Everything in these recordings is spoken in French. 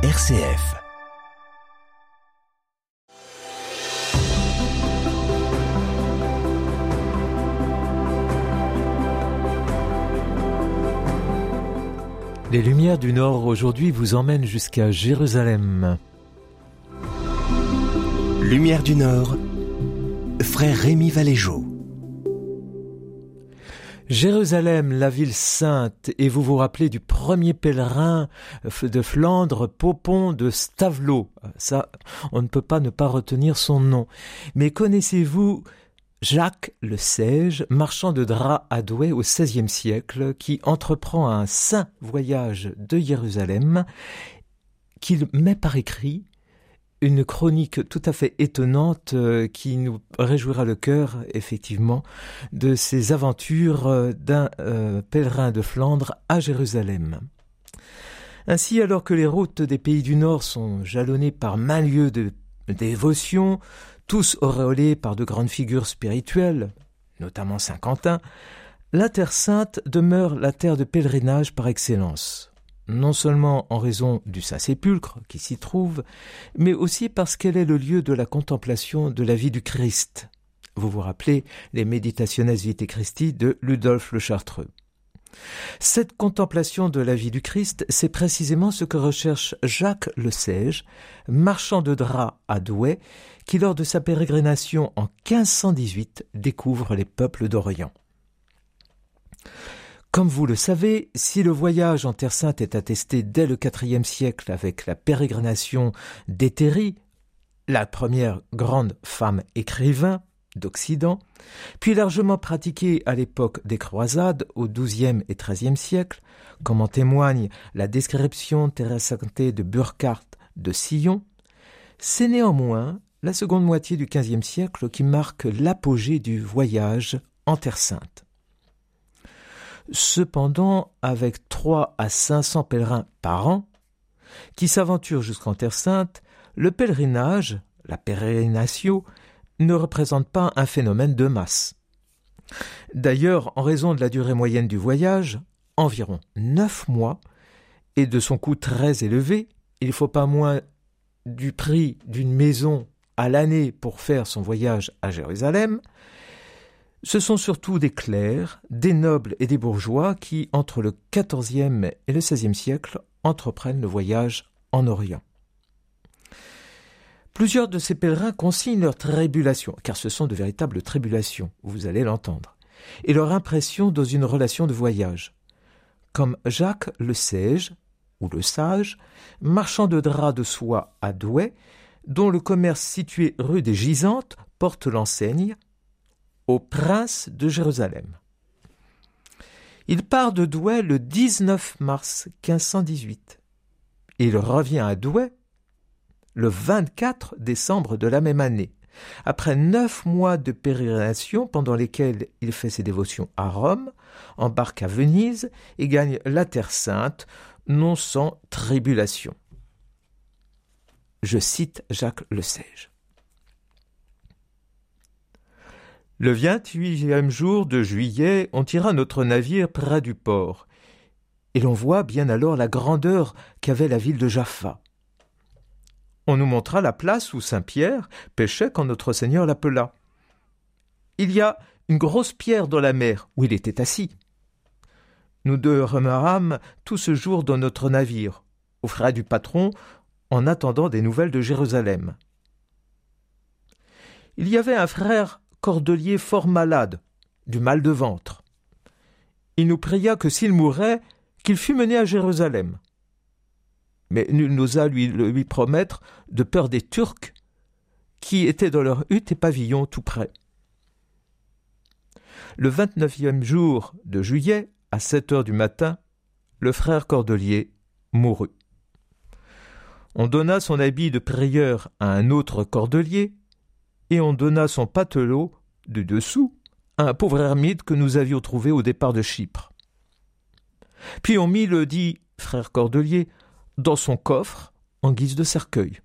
RCF. Les Lumières du Nord aujourd'hui vous emmènent jusqu'à Jérusalem. Lumière du Nord, frère Rémi Valéjo. Jérusalem, la ville sainte, et vous vous rappelez du premier pèlerin de Flandre, Popon de Stavelot. Ça, on ne peut pas ne pas retenir son nom. Mais connaissez-vous Jacques le Sage, marchand de draps à Douai au XVIe siècle, qui entreprend un saint voyage de Jérusalem, qu'il met par écrit une chronique tout à fait étonnante euh, qui nous réjouira le cœur, effectivement, de ces aventures euh, d'un euh, pèlerin de Flandre à Jérusalem. Ainsi, alors que les routes des pays du Nord sont jalonnées par main lieux de dévotion, tous auréolés par de grandes figures spirituelles, notamment Saint Quentin, la Terre sainte demeure la terre de pèlerinage par excellence non seulement en raison du Saint-Sépulcre qui s'y trouve, mais aussi parce qu'elle est le lieu de la contemplation de la vie du Christ. Vous vous rappelez les Meditationes Vitae Christi de Ludolphe le Chartreux. Cette contemplation de la vie du Christ, c'est précisément ce que recherche Jacques le Sage, marchand de draps à Douai, qui lors de sa pérégrination en 1518 découvre les peuples d'Orient. Comme vous le savez, si le voyage en Terre Sainte est attesté dès le IVe siècle avec la pérégrination d'Hétérie, la première grande femme écrivain d'Occident, puis largement pratiqué à l'époque des croisades au XIIe et XIIIe siècle, comme en témoigne la description terrestre de Burckhardt de Sillon, c'est néanmoins la seconde moitié du XVe siècle qui marque l'apogée du voyage en Terre Sainte. Cependant, avec trois à cinq cents pèlerins par an, qui s'aventurent jusqu'en Terre Sainte, le pèlerinage, la pérégrinatio, ne représente pas un phénomène de masse. D'ailleurs, en raison de la durée moyenne du voyage, environ neuf mois, et de son coût très élevé, il faut pas moins du prix d'une maison à l'année pour faire son voyage à Jérusalem, ce sont surtout des clercs, des nobles et des bourgeois qui, entre le XIVe et le XVIe siècle, entreprennent le voyage en Orient. Plusieurs de ces pèlerins consignent leurs tribulations, car ce sont de véritables tribulations, vous allez l'entendre, et leur impression dans une relation de voyage. Comme Jacques le Sage, ou le Sage, marchand de draps de soie à Douai, dont le commerce situé rue des Gisantes porte l'enseigne au prince de Jérusalem. Il part de Douai le 19 mars 1518. Il revient à Douai le 24 décembre de la même année, après neuf mois de pérégrination pendant lesquels il fait ses dévotions à Rome, embarque à Venise et gagne la Terre Sainte, non sans tribulation. Je cite Jacques Le Sage. Le vingt-huitième jour de juillet, on tira notre navire près du port, et l'on voit bien alors la grandeur qu'avait la ville de Jaffa. On nous montra la place où Saint Pierre pêchait quand notre Seigneur l'appela. Il y a une grosse pierre dans la mer où il était assis. Nous demeurâmes tout ce jour dans notre navire, au frais du patron, en attendant des nouvelles de Jérusalem. Il y avait un frère cordelier fort malade, du mal de ventre. Il nous pria que s'il mourait, qu'il fût mené à Jérusalem. Mais nul n'osa lui, lui promettre, de peur des Turcs, qui étaient dans leur hutte et pavillon tout près. Le vingt-neuvième jour de juillet, à sept heures du matin, le frère Cordelier mourut. On donna son habit de prieur à un autre cordelier, et on donna son patelot de dessous un pauvre ermite que nous avions trouvé au départ de Chypre. Puis on mit le dit frère Cordelier dans son coffre en guise de cercueil.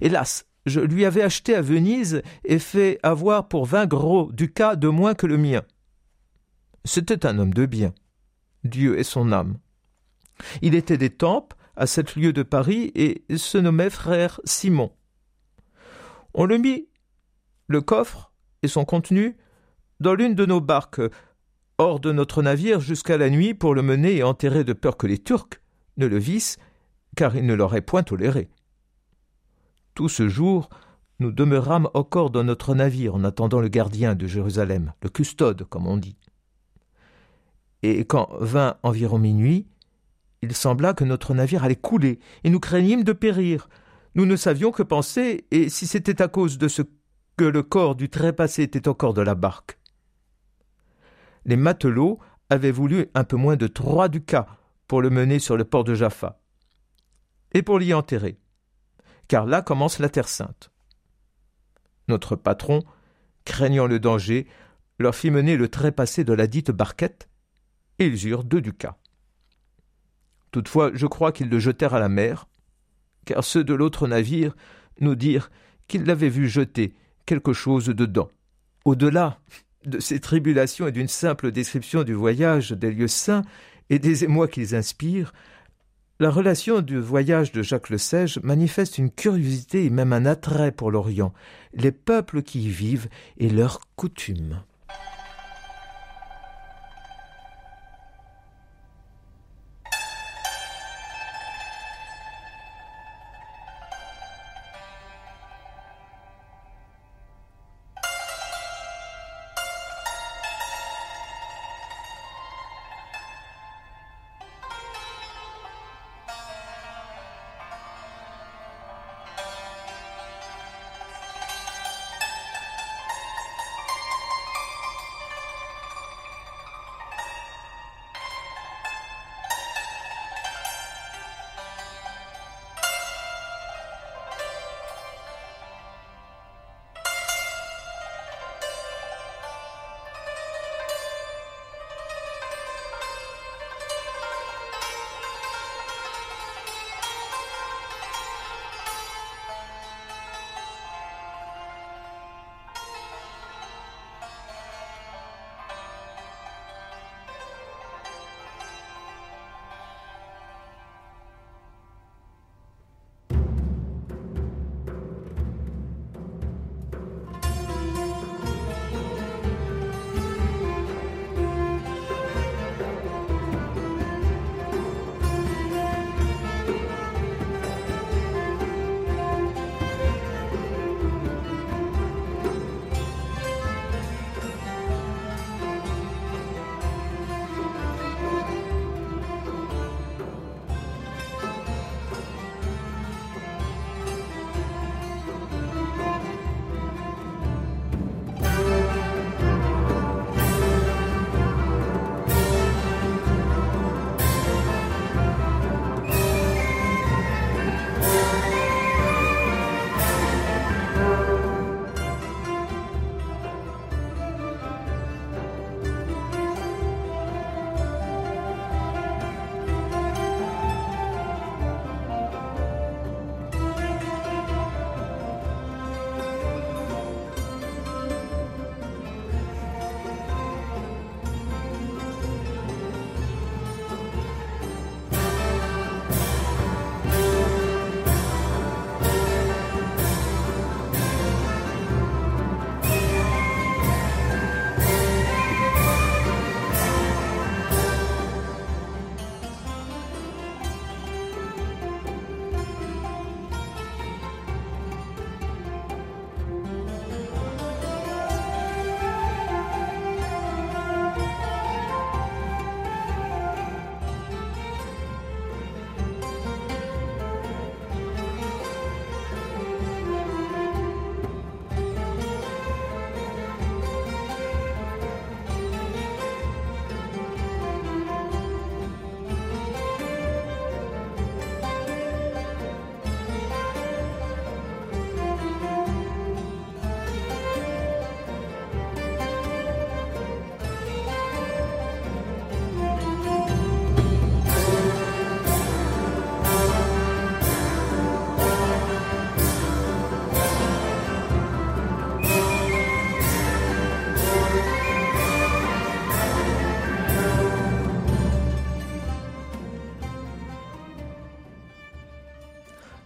Hélas, je lui avais acheté à Venise et fait avoir pour vingt gros ducats de moins que le mien. C'était un homme de bien. Dieu est son âme. Il était des tempes à sept lieues de Paris et se nommait frère Simon. On le mit, le coffre et son contenu, dans l'une de nos barques, hors de notre navire jusqu'à la nuit pour le mener et enterrer de peur que les Turcs ne le vissent, car ils ne l'auraient point toléré. Tout ce jour, nous demeurâmes encore dans notre navire en attendant le gardien de Jérusalem, le custode, comme on dit. Et quand vint environ minuit, il sembla que notre navire allait couler, et nous craignîmes de périr. Nous ne savions que penser, et si c'était à cause de ce le corps du trépassé était encore de la barque. Les matelots avaient voulu un peu moins de trois ducats pour le mener sur le port de Jaffa, et pour l'y enterrer, car là commence la Terre sainte. Notre patron, craignant le danger, leur fit mener le trépassé de la dite barquette, et ils eurent deux ducats. Toutefois, je crois qu'ils le jetèrent à la mer, car ceux de l'autre navire nous dirent qu'ils l'avaient vu jeter quelque chose dedans. Au-delà de ces tribulations et d'une simple description du voyage des lieux saints et des émois qu'ils inspirent, la relation du voyage de Jacques le Sage manifeste une curiosité et même un attrait pour l'Orient, les peuples qui y vivent et leurs coutumes.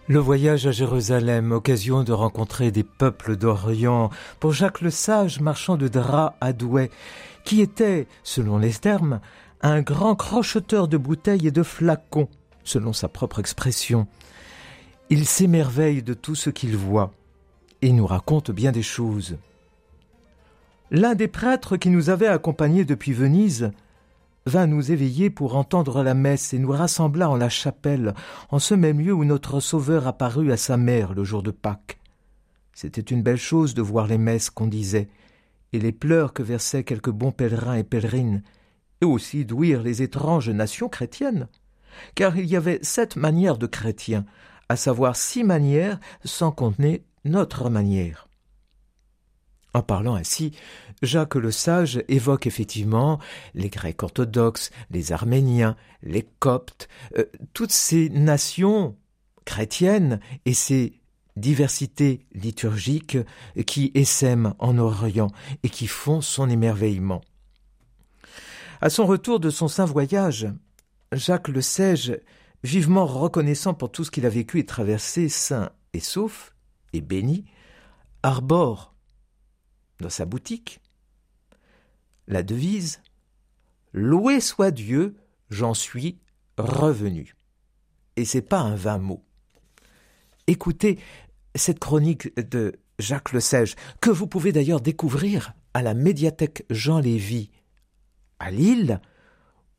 Le voyage à Jérusalem, occasion de rencontrer des peuples d'Orient, pour Jacques le Sage, marchand de draps à Douai, qui était, selon les termes, un grand crocheteur de bouteilles et de flacons, selon sa propre expression. Il s'émerveille de tout ce qu'il voit et nous raconte bien des choses. L'un des prêtres qui nous avait accompagnés depuis Venise vint nous éveiller pour entendre la messe et nous rassembla en la chapelle, en ce même lieu où notre Sauveur apparut à sa mère le jour de Pâques. C'était une belle chose de voir les messes qu'on disait, et les pleurs que versaient quelques bons pèlerins et pèlerines, et aussi d'ouïr les étranges nations chrétiennes. Car il y avait sept manières de chrétiens, à savoir six manières sans contenir notre manière. En parlant ainsi, Jacques le Sage évoque effectivement les Grecs orthodoxes, les Arméniens, les Coptes, euh, toutes ces nations chrétiennes et ces diversités liturgiques qui essaiment en Orient et qui font son émerveillement. À son retour de son saint voyage, Jacques le Sage, vivement reconnaissant pour tout ce qu'il a vécu et traversé, saint et sauf, et béni, arbore dans sa boutique. La devise Loué soit Dieu, j'en suis revenu. Et c'est pas un vain mot. Écoutez cette chronique de Jacques Le Sage, que vous pouvez d'ailleurs découvrir à la médiathèque Jean Lévy à Lille,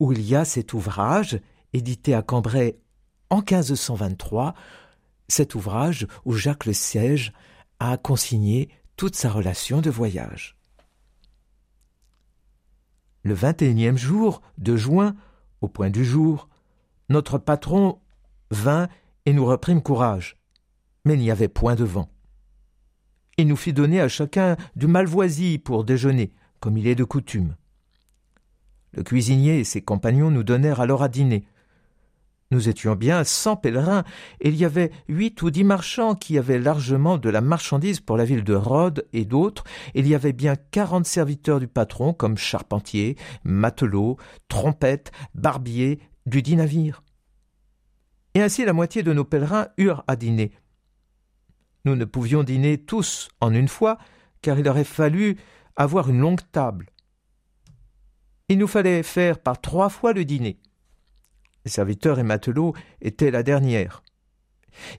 où il y a cet ouvrage édité à Cambrai en 1523, cet ouvrage où Jacques Le Sage a consigné toute sa relation de voyage. Le vingt et unième jour de juin, au point du jour, notre patron vint et nous reprîmes courage. Mais il n'y avait point de vent. Il nous fit donner à chacun du malvoisie pour déjeuner, comme il est de coutume. Le cuisinier et ses compagnons nous donnèrent alors à dîner. Nous étions bien cent pèlerins, et il y avait huit ou dix marchands qui avaient largement de la marchandise pour la ville de Rhodes et d'autres. Il y avait bien quarante serviteurs du patron, comme charpentiers, matelots, trompettes, barbiers, du dit navire. Et ainsi la moitié de nos pèlerins eurent à dîner. Nous ne pouvions dîner tous en une fois, car il aurait fallu avoir une longue table. Il nous fallait faire par trois fois le dîner. Serviteurs et matelots étaient la dernière.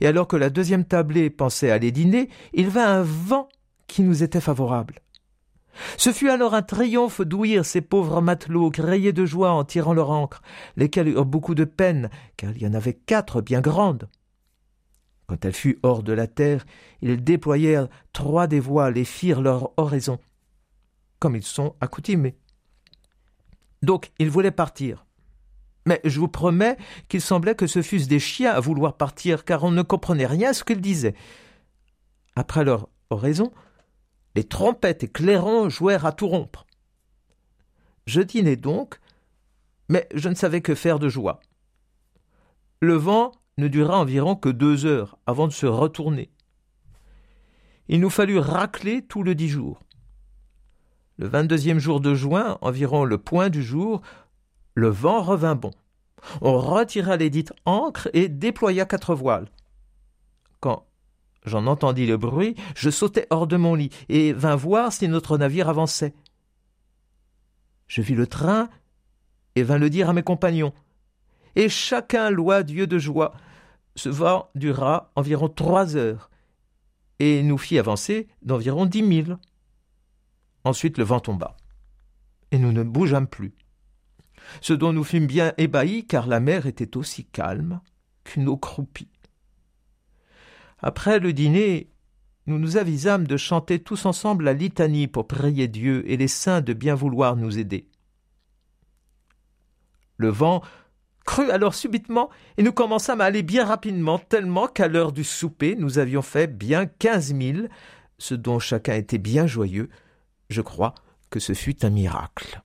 Et alors que la deuxième tablée pensait aller dîner, il vint un vent qui nous était favorable. Ce fut alors un triomphe d'ouïr ces pauvres matelots crier de joie en tirant leur ancre, lesquels eurent beaucoup de peine, car il y en avait quatre bien grandes. Quand elle fut hors de la terre, ils déployèrent trois des voiles et firent leur oraison, comme ils sont accoutumés. Donc ils voulaient partir. Mais je vous promets qu'il semblait que ce fussent des chiens à vouloir partir, car on ne comprenait rien à ce qu'ils disaient. Après leur oraison, les trompettes et clairons jouèrent à tout rompre. Je dînai donc, mais je ne savais que faire de joie. Le vent ne dura environ que deux heures avant de se retourner. Il nous fallut racler tout le dix jours. Le vingt-deuxième jour de juin, environ le point du jour, le vent revint bon. On retira les dites ancres et déploya quatre voiles. Quand j'en entendis le bruit, je sautai hors de mon lit et vins voir si notre navire avançait. Je vis le train et vins le dire à mes compagnons. Et chacun loua Dieu de joie. Ce vent dura environ trois heures et nous fit avancer d'environ dix milles. Ensuite le vent tomba et nous ne bougeâmes plus ce dont nous fûmes bien ébahis, car la mer était aussi calme qu'une eau croupie. Après le dîner, nous nous avisâmes de chanter tous ensemble la litanie pour prier Dieu et les saints de bien vouloir nous aider. Le vent crut alors subitement et nous commençâmes à aller bien rapidement, tellement qu'à l'heure du souper nous avions fait bien quinze milles, ce dont chacun était bien joyeux. Je crois que ce fut un miracle.